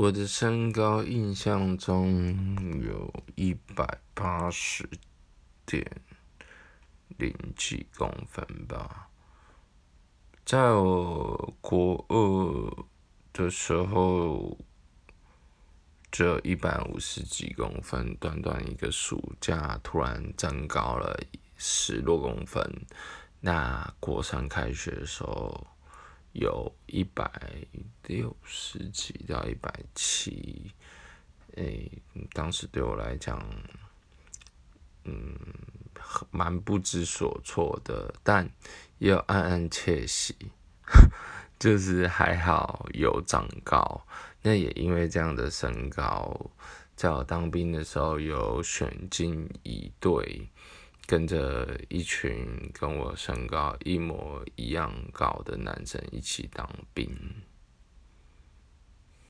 我的身高印象中有一百八十点零几公分吧。在我国二的时候，只有一百五十几公分，短短一个暑假，突然增高了十多公分。那国三开学的时候。有一百六十几到一百七，诶，当时对我来讲，嗯，蛮不知所措的，但也有暗暗窃喜，就是还好有长高。那也因为这样的身高，在我当兵的时候有选进一队。跟着一群跟我身高一模一样高的男生一起当兵。